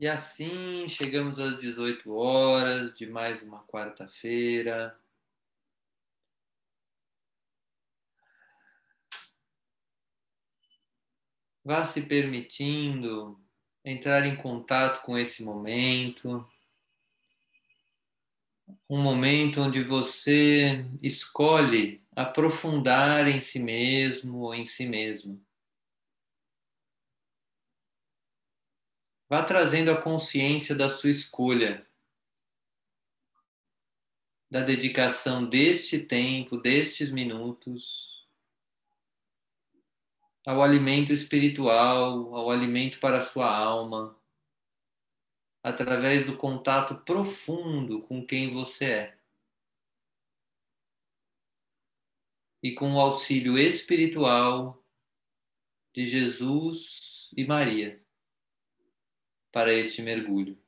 E assim chegamos às 18 horas de mais uma quarta-feira. Vá se permitindo entrar em contato com esse momento. Um momento onde você escolhe aprofundar em si mesmo ou em si mesmo. Vá trazendo a consciência da sua escolha, da dedicação deste tempo, destes minutos, ao alimento espiritual, ao alimento para a sua alma, através do contato profundo com quem você é. E com o auxílio espiritual de Jesus e Maria para este mergulho.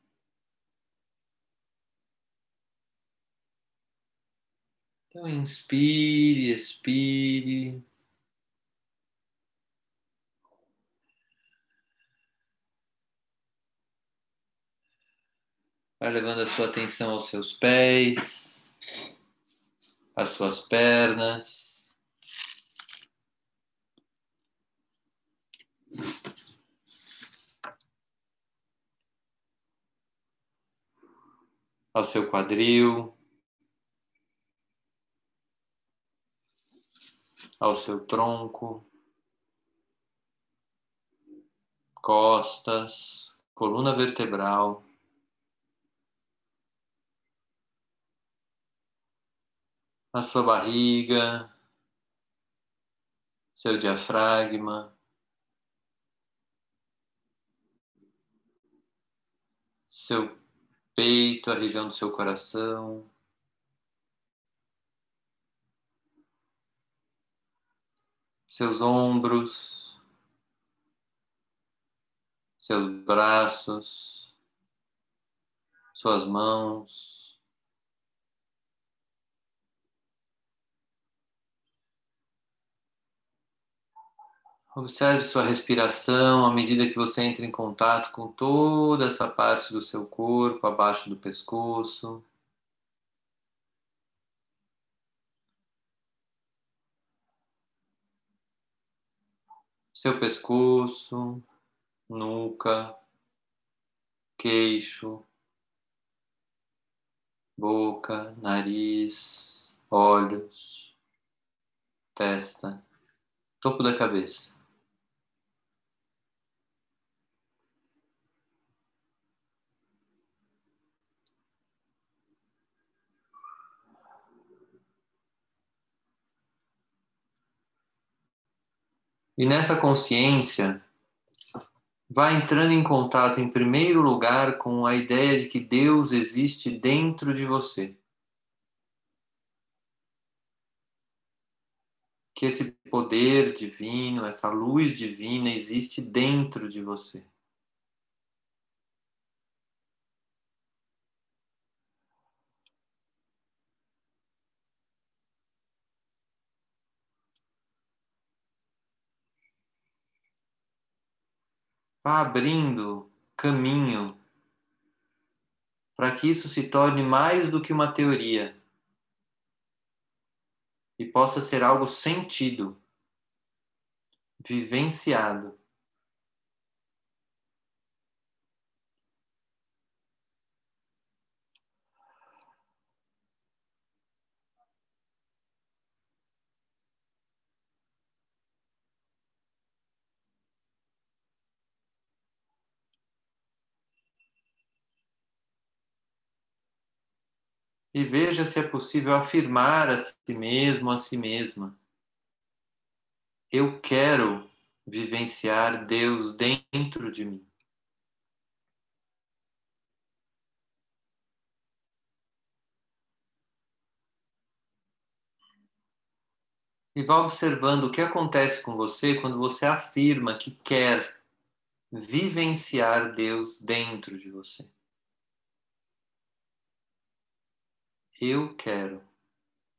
Então, inspire, expire. Vai levando a sua atenção aos seus pés, às suas pernas. Ao seu quadril, ao seu tronco, costas, coluna vertebral. A sua barriga, seu diafragma, seu peito, a região do seu coração. Seus ombros, seus braços, suas mãos. Observe sua respiração à medida que você entra em contato com toda essa parte do seu corpo, abaixo do pescoço. Seu pescoço, nuca, queixo, boca, nariz, olhos, testa, topo da cabeça. E nessa consciência, vai entrando em contato, em primeiro lugar, com a ideia de que Deus existe dentro de você. Que esse poder divino, essa luz divina existe dentro de você. Abrindo caminho para que isso se torne mais do que uma teoria e possa ser algo sentido, vivenciado. E veja se é possível afirmar a si mesmo, a si mesma. Eu quero vivenciar Deus dentro de mim. E vá observando o que acontece com você quando você afirma que quer vivenciar Deus dentro de você. Eu quero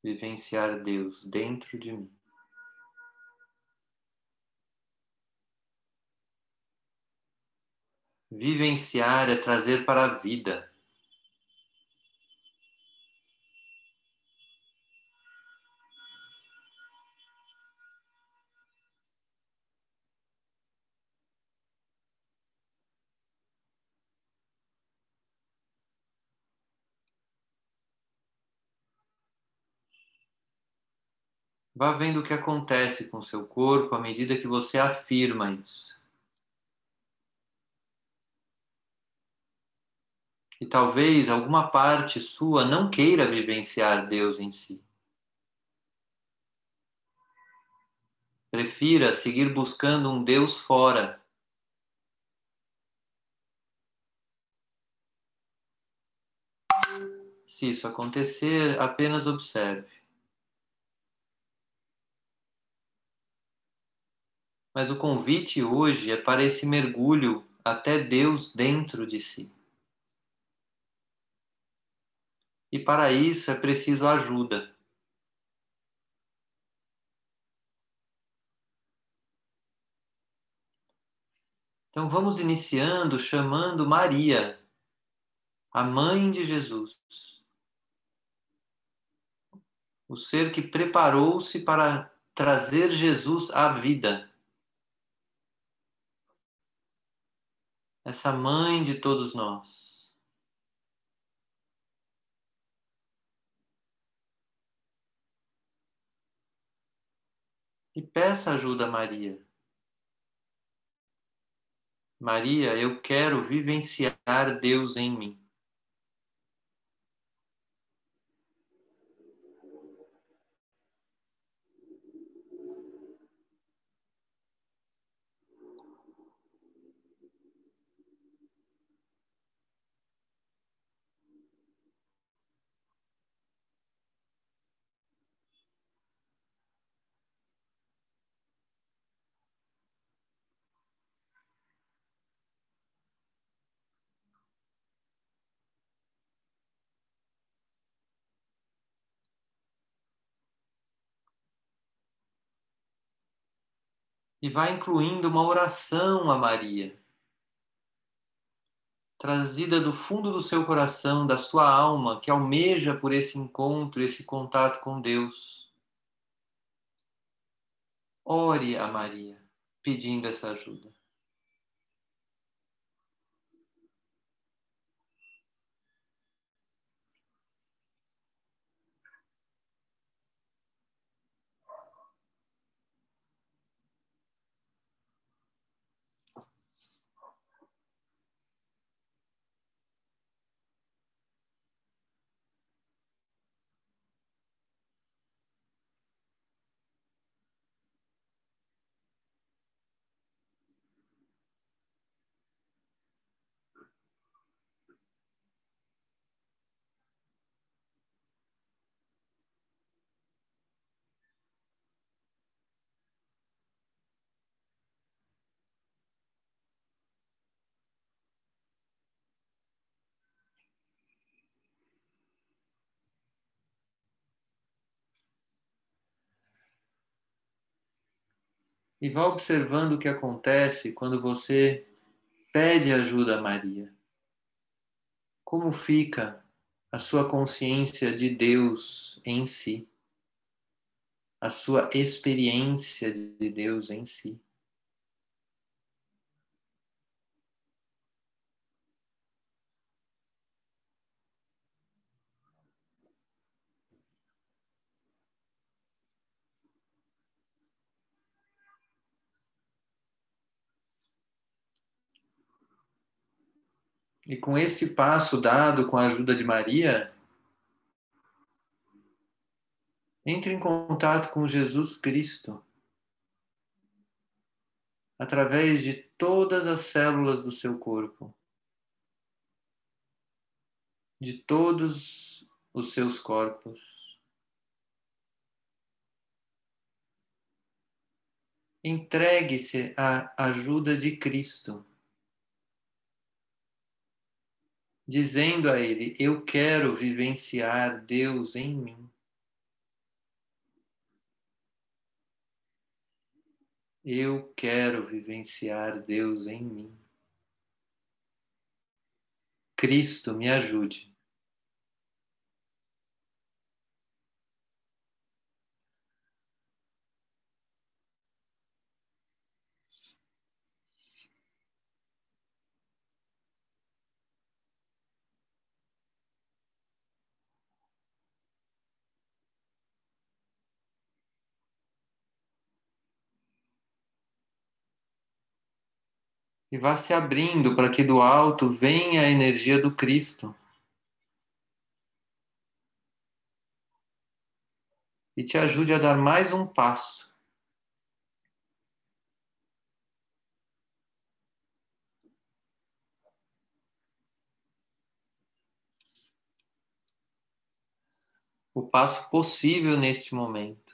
vivenciar Deus dentro de mim. Vivenciar é trazer para a vida. Vá vendo o que acontece com seu corpo à medida que você afirma isso. E talvez alguma parte sua não queira vivenciar Deus em si. Prefira seguir buscando um Deus fora. Se isso acontecer, apenas observe. Mas o convite hoje é para esse mergulho até Deus dentro de si. E para isso é preciso ajuda. Então vamos iniciando chamando Maria, a mãe de Jesus. O ser que preparou-se para trazer Jesus à vida. Essa mãe de todos nós. E peça ajuda a Maria. Maria, eu quero vivenciar Deus em mim. E vai incluindo uma oração a Maria, trazida do fundo do seu coração, da sua alma, que almeja por esse encontro, esse contato com Deus. Ore a Maria, pedindo essa ajuda. E vá observando o que acontece quando você pede ajuda a Maria. Como fica a sua consciência de Deus em si? A sua experiência de Deus em si? E com este passo dado com a ajuda de Maria, entre em contato com Jesus Cristo através de todas as células do seu corpo, de todos os seus corpos. Entregue-se à ajuda de Cristo. Dizendo a ele: Eu quero vivenciar Deus em mim. Eu quero vivenciar Deus em mim. Cristo me ajude. E vá se abrindo para que do alto venha a energia do Cristo. E te ajude a dar mais um passo. O passo possível neste momento.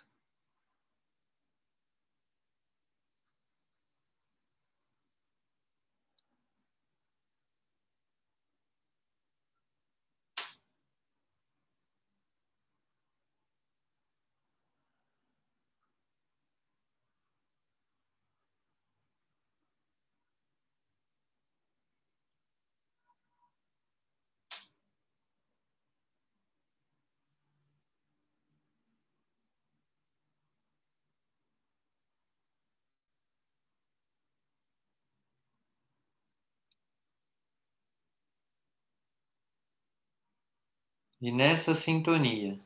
E nessa sintonia,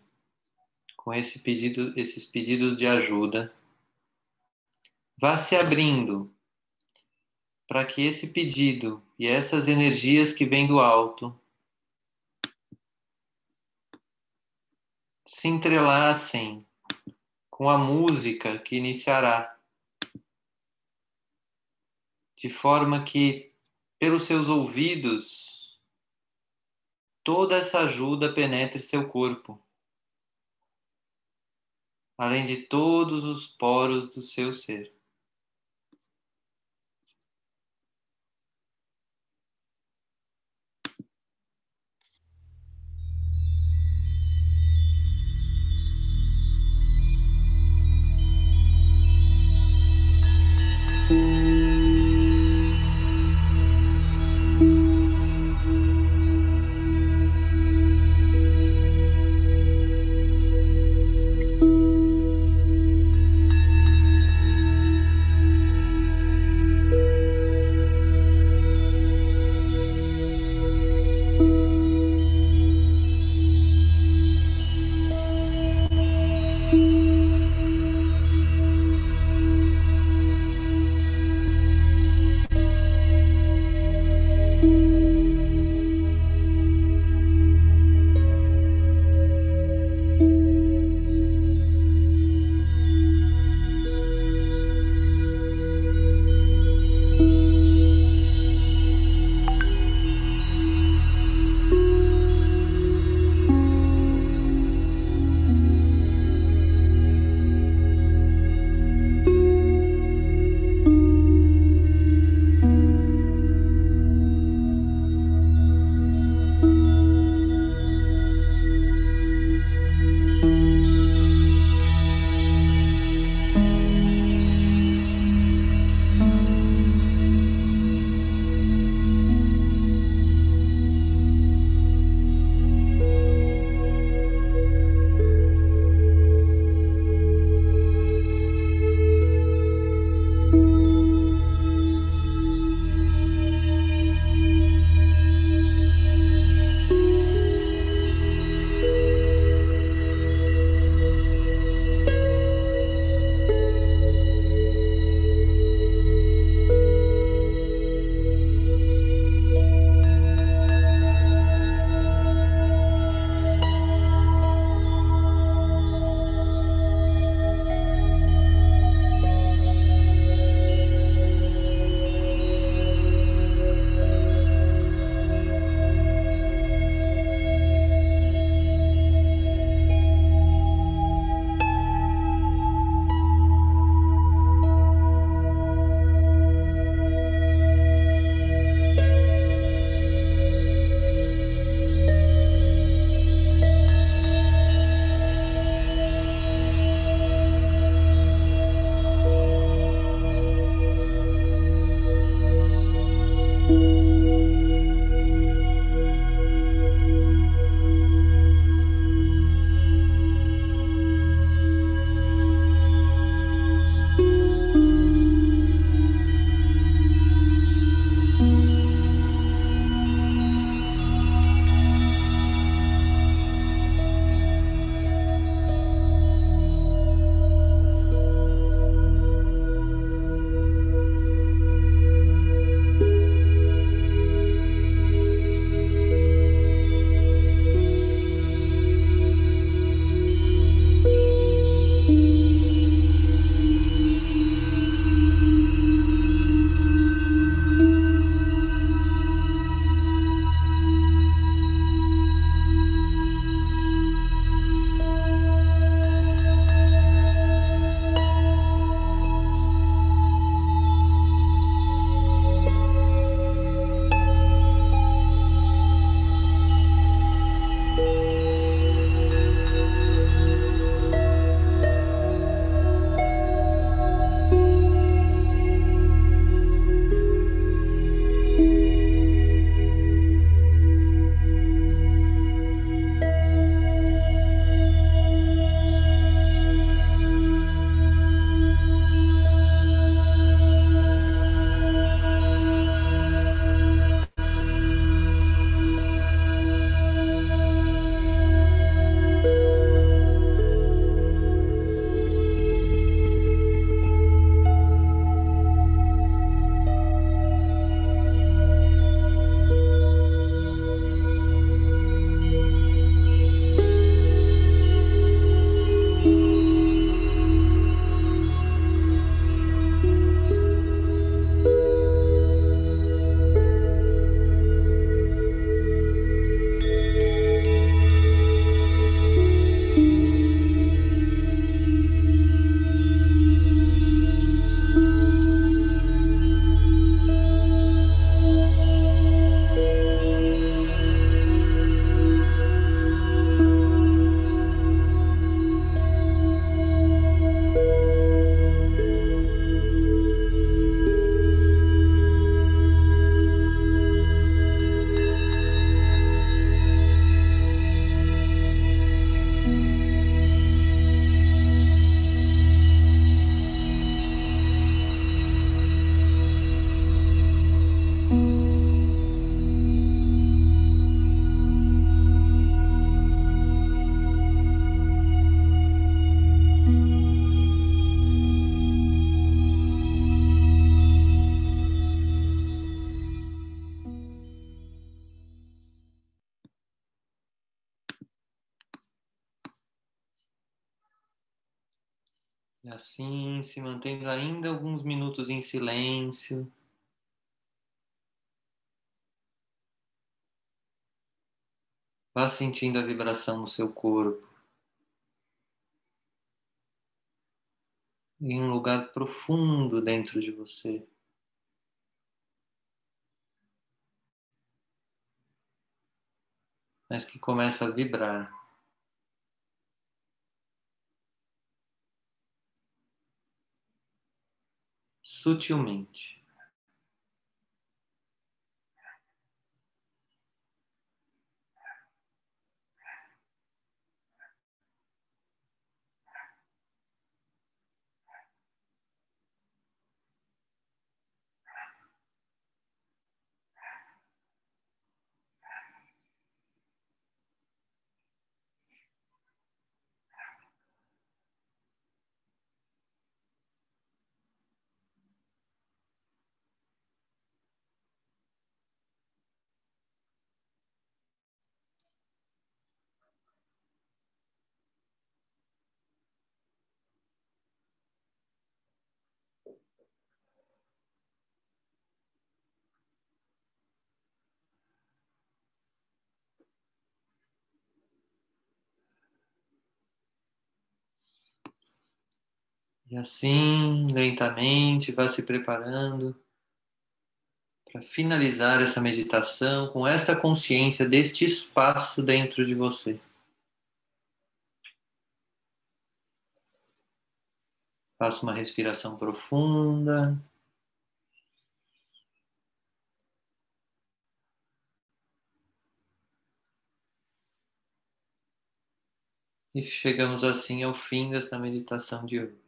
com esse pedido, esses pedidos de ajuda, vá se abrindo para que esse pedido e essas energias que vêm do alto se entrelacem com a música que iniciará, de forma que, pelos seus ouvidos, toda essa ajuda penetre seu corpo, além de todos os poros do seu ser. Assim, se mantendo ainda alguns minutos em silêncio. Vá sentindo a vibração no seu corpo. Em um lugar profundo dentro de você. Mas que começa a vibrar. Sutilmente. E assim, lentamente, vá se preparando para finalizar essa meditação com esta consciência deste espaço dentro de você. Faça uma respiração profunda. E chegamos assim ao fim dessa meditação de hoje.